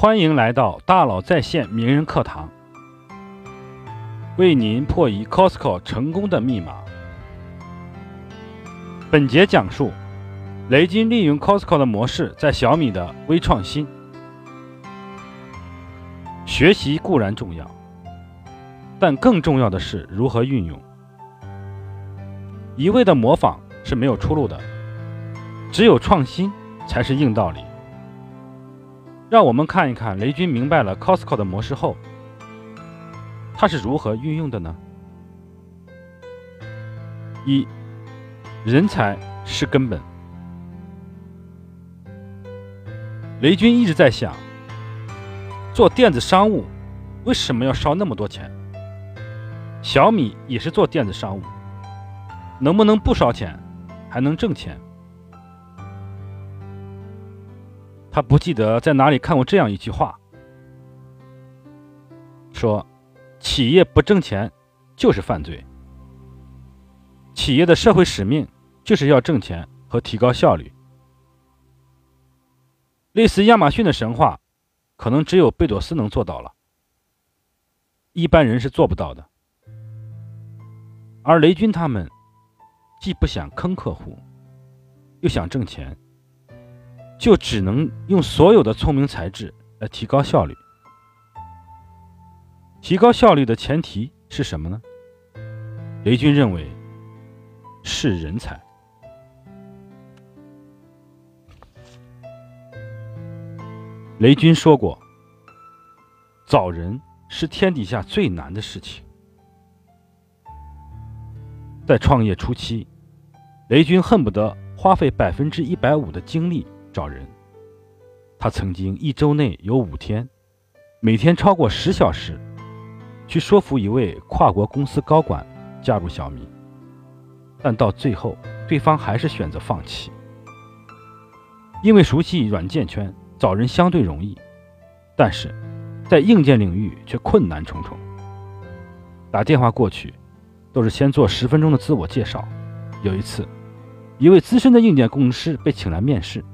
欢迎来到大佬在线名人课堂，为您破译 Costco 成功的密码。本节讲述雷军利用 Costco 的模式在小米的微创新。学习固然重要，但更重要的是如何运用。一味的模仿是没有出路的，只有创新才是硬道理。让我们看一看雷军明白了 Costco 的模式后，他是如何运用的呢？一，人才是根本。雷军一直在想，做电子商务为什么要烧那么多钱？小米也是做电子商务，能不能不烧钱，还能挣钱？他不记得在哪里看过这样一句话，说：“企业不挣钱就是犯罪。企业的社会使命就是要挣钱和提高效率。类似亚马逊的神话，可能只有贝佐斯能做到了，一般人是做不到的。而雷军他们既不想坑客户，又想挣钱。”就只能用所有的聪明才智来提高效率。提高效率的前提是什么呢？雷军认为是人才。雷军说过：“找人是天底下最难的事情。”在创业初期，雷军恨不得花费百分之一百五的精力。找人，他曾经一周内有五天，每天超过十小时，去说服一位跨国公司高管加入小米，但到最后，对方还是选择放弃，因为熟悉软件圈，找人相对容易，但是在硬件领域却困难重重。打电话过去，都是先做十分钟的自我介绍。有一次，一位资深的硬件工程师被请来面试。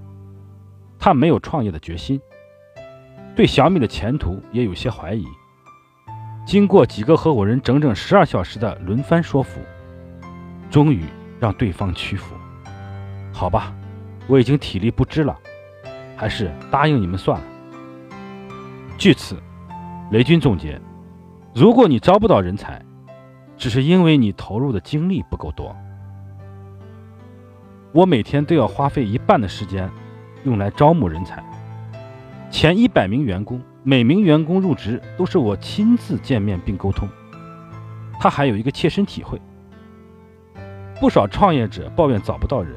他没有创业的决心，对小米的前途也有些怀疑。经过几个合伙人整整十二小时的轮番说服，终于让对方屈服。好吧，我已经体力不支了，还是答应你们算了。据此，雷军总结：如果你招不到人才，只是因为你投入的精力不够多。我每天都要花费一半的时间。用来招募人才，前一百名员工，每名员工入职都是我亲自见面并沟通。他还有一个切身体会。不少创业者抱怨找不到人，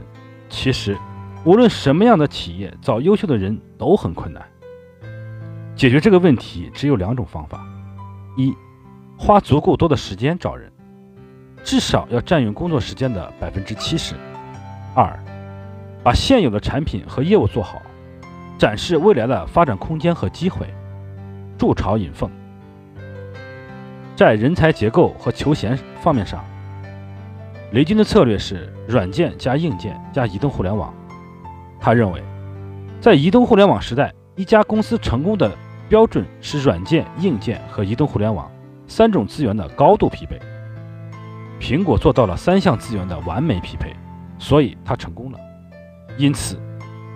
其实无论什么样的企业，找优秀的人都很困难。解决这个问题只有两种方法：一，花足够多的时间找人，至少要占用工作时间的百分之七十；二。把现有的产品和业务做好，展示未来的发展空间和机会，筑巢引凤。在人才结构和求贤方面上，雷军的策略是软件加硬件加移动互联网。他认为，在移动互联网时代，一家公司成功的标准是软件、硬件和移动互联网三种资源的高度匹配。苹果做到了三项资源的完美匹配，所以它成功了。因此，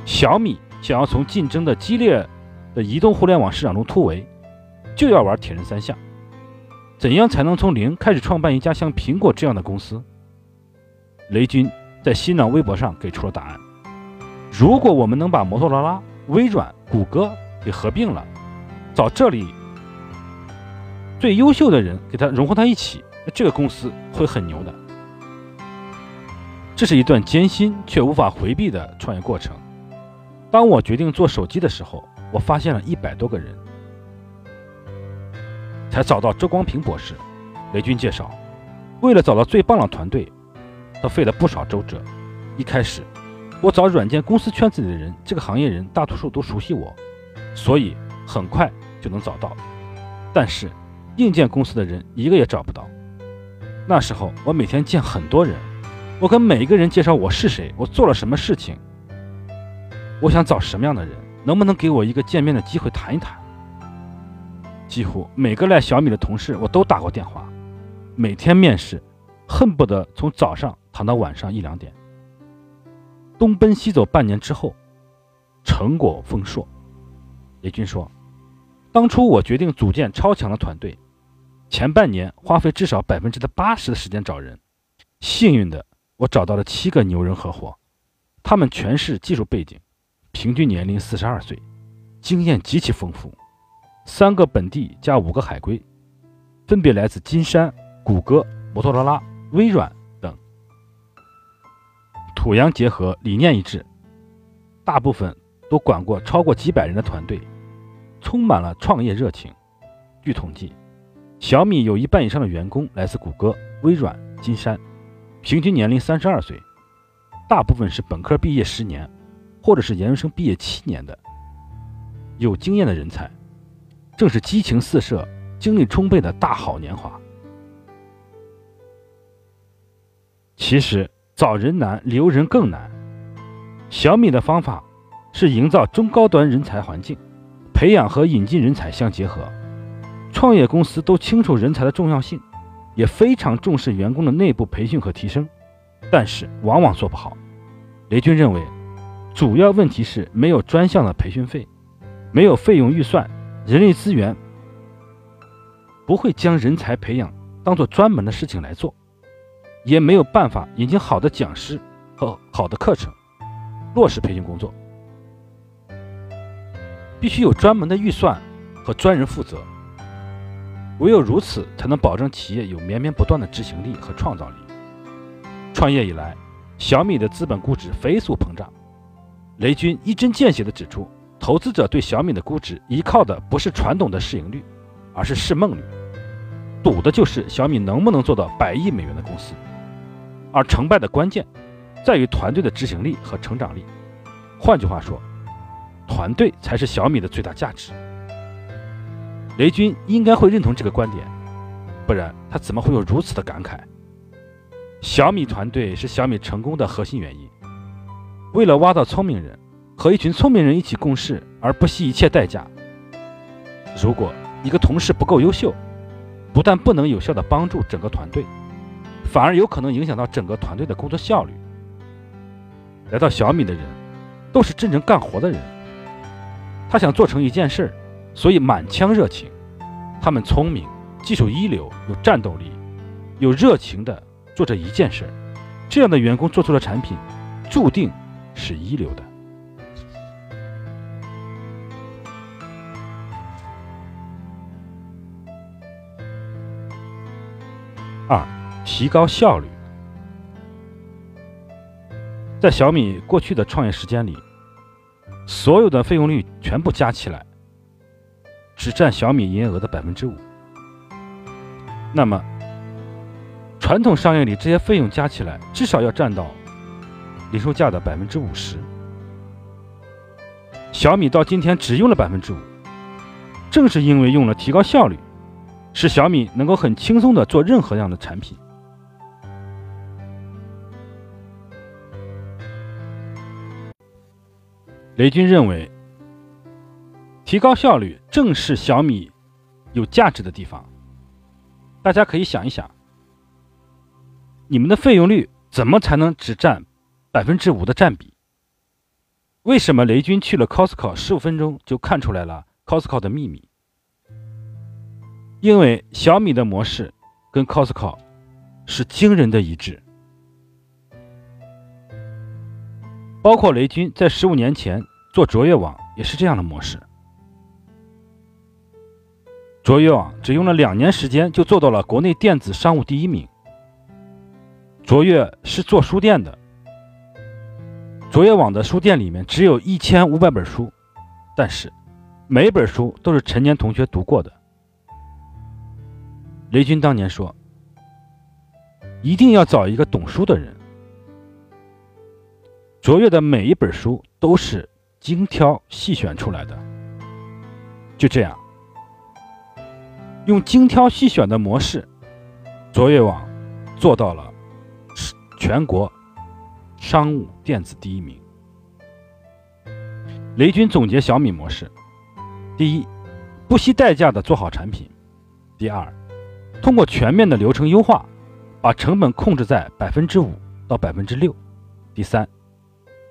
小米想要从竞争的激烈的移动互联网市场中突围，就要玩铁人三项。怎样才能从零开始创办一家像苹果这样的公司？雷军在新浪微博上给出了答案：如果我们能把摩托罗拉、微软、谷歌给合并了，找这里最优秀的人给他融合到一起，那这个公司会很牛的。这是一段艰辛却无法回避的创业过程。当我决定做手机的时候，我发现了一百多个人，才找到周光平博士。雷军介绍，为了找到最棒的团队，他费了不少周折。一开始，我找软件公司圈子里的人，这个行业人大多数都熟悉我，所以很快就能找到。但是，硬件公司的人一个也找不到。那时候，我每天见很多人。我跟每一个人介绍我是谁，我做了什么事情，我想找什么样的人，能不能给我一个见面的机会谈一谈？几乎每个来小米的同事，我都打过电话。每天面试，恨不得从早上躺到晚上一两点。东奔西走半年之后，成果丰硕。雷军说：“当初我决定组建超强的团队，前半年花费至少百分之的八十的时间找人。幸运的，我找到了七个牛人合伙，他们全是技术背景，平均年龄四十二岁，经验极其丰富。三个本地加五个海归，分别来自金山、谷歌、摩托罗拉、微软等。土洋结合，理念一致，大部分都管过超过几百人的团队。”充满了创业热情。据统计，小米有一半以上的员工来自谷歌、微软、金山，平均年龄三十二岁，大部分是本科毕业十年，或者是研究生毕业七年的有经验的人才，正是激情四射、精力充沛的大好年华。其实找人难，留人更难。小米的方法是营造中高端人才环境。培养和引进人才相结合，创业公司都清楚人才的重要性，也非常重视员工的内部培训和提升，但是往往做不好。雷军认为，主要问题是没有专项的培训费，没有费用预算，人力资源不会将人才培养当做专门的事情来做，也没有办法引进好的讲师和好的课程，落实培训工作。必须有专门的预算和专人负责，唯有如此，才能保证企业有绵绵不断的执行力和创造力。创业以来，小米的资本估值飞速膨胀。雷军一针见血地指出，投资者对小米的估值依靠的不是传统的市盈率，而是市梦率，赌的就是小米能不能做到百亿美元的公司。而成败的关键，在于团队的执行力和成长力。换句话说，团队才是小米的最大价值。雷军应该会认同这个观点，不然他怎么会有如此的感慨？小米团队是小米成功的核心原因。为了挖到聪明人，和一群聪明人一起共事而不惜一切代价。如果一个同事不够优秀，不但不能有效的帮助整个团队，反而有可能影响到整个团队的工作效率。来到小米的人，都是真正干活的人。他想做成一件事儿，所以满腔热情。他们聪明，技术一流，有战斗力，有热情的做这一件事。这样的员工做出的产品，注定是一流的。二，提高效率。在小米过去的创业时间里。所有的费用率全部加起来，只占小米营业额的百分之五。那么，传统商业里这些费用加起来至少要占到零售价的百分之五十。小米到今天只用了百分之五，正是因为用了提高效率，使小米能够很轻松的做任何样的产品。雷军认为，提高效率正是小米有价值的地方。大家可以想一想，你们的费用率怎么才能只占百分之五的占比？为什么雷军去了 Costco 十五分钟就看出来了 Costco 的秘密？因为小米的模式跟 Costco 是惊人的一致。包括雷军在十五年前做卓越网也是这样的模式。卓越网只用了两年时间就做到了国内电子商务第一名。卓越是做书店的，卓越网的书店里面只有一千五百本书，但是每本书都是陈年同学读过的。雷军当年说：“一定要找一个懂书的人。”卓越的每一本书都是精挑细选出来的。就这样，用精挑细选的模式，卓越网做到了全国商务电子第一名。雷军总结小米模式：第一，不惜代价的做好产品。第二，通过全面的流程优化，把成本控制在百分之五到百分之六。第三，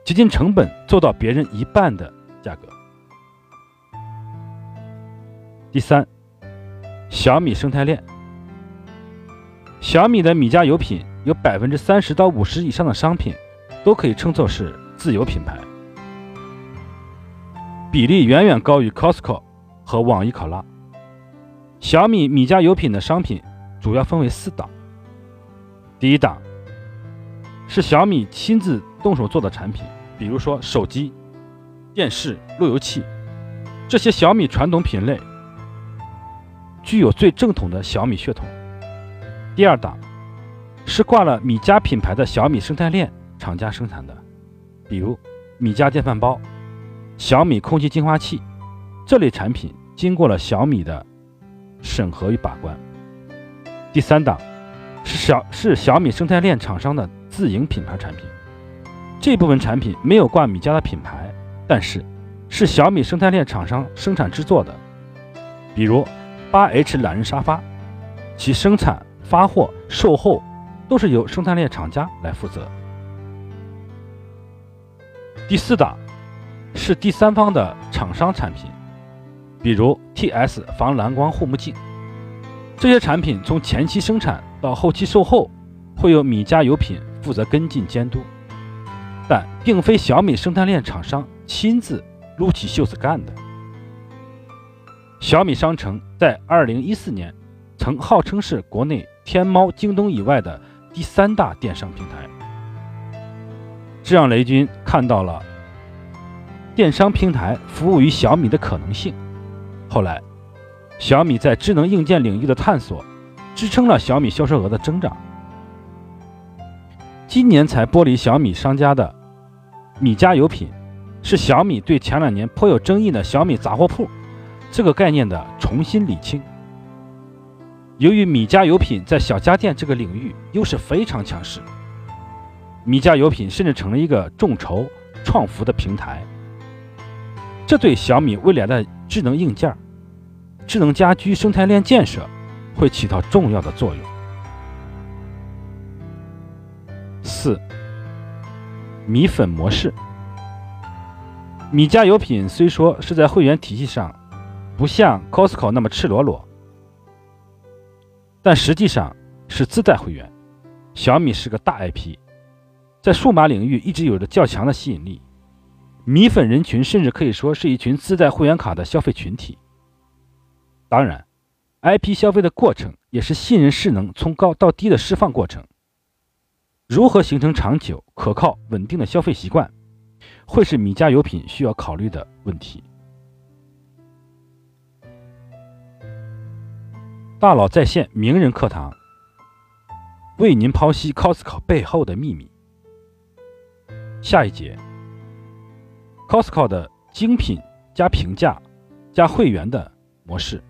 接近成本做到别人一半的价格。第三，小米生态链。小米的米家油品有百分之三十到五十以上的商品都可以称作是自有品牌，比例远远高于 Costco 和网易考拉。小米米家油品的商品主要分为四档。第一档是小米亲自动手做的产品，比如说手机、电视、路由器这些小米传统品类，具有最正统的小米血统。第二档是挂了米家品牌的小米生态链厂家生产的，比如米家电饭煲、小米空气净化器这类产品，经过了小米的审核与把关。第三档是小是小米生态链厂商的自营品牌产品，这部分产品没有挂米家的品牌，但是是小米生态链厂商生产制作的，比如八 H 懒人沙发，其生产。发货、售后都是由生态链厂家来负责。第四档是第三方的厂商产品，比如 TS 防蓝光护目镜，这些产品从前期生产到后期售后，会由米家油品负责跟进监督，但并非小米生态链厂商亲自撸起袖子干的。小米商城在二零一四年曾号称是国内。天猫、京东以外的第三大电商平台，这让雷军看到了电商平台服务于小米的可能性。后来，小米在智能硬件领域的探索，支撑了小米销售额的增长。今年才剥离小米商家的米家油品，是小米对前两年颇有争议的小米杂货铺这个概念的重新理清。由于米家油品在小家电这个领域优势非常强势，米家油品甚至成了一个众筹创福的平台，这对小米未来的智能硬件、智能家居生态链建设会起到重要的作用。四、米粉模式，米家油品虽说是在会员体系上不像 Costco 那么赤裸裸。但实际上是自带会员。小米是个大 IP，在数码领域一直有着较强的吸引力。米粉人群甚至可以说是一群自带会员卡的消费群体。当然，IP 消费的过程也是信任势能从高到低的释放过程。如何形成长久、可靠、稳定的消费习惯，会是米家油品需要考虑的问题。大佬在线名人课堂，为您剖析 Costco 背后的秘密。下一节，Costco 的精品加评价加会员的模式。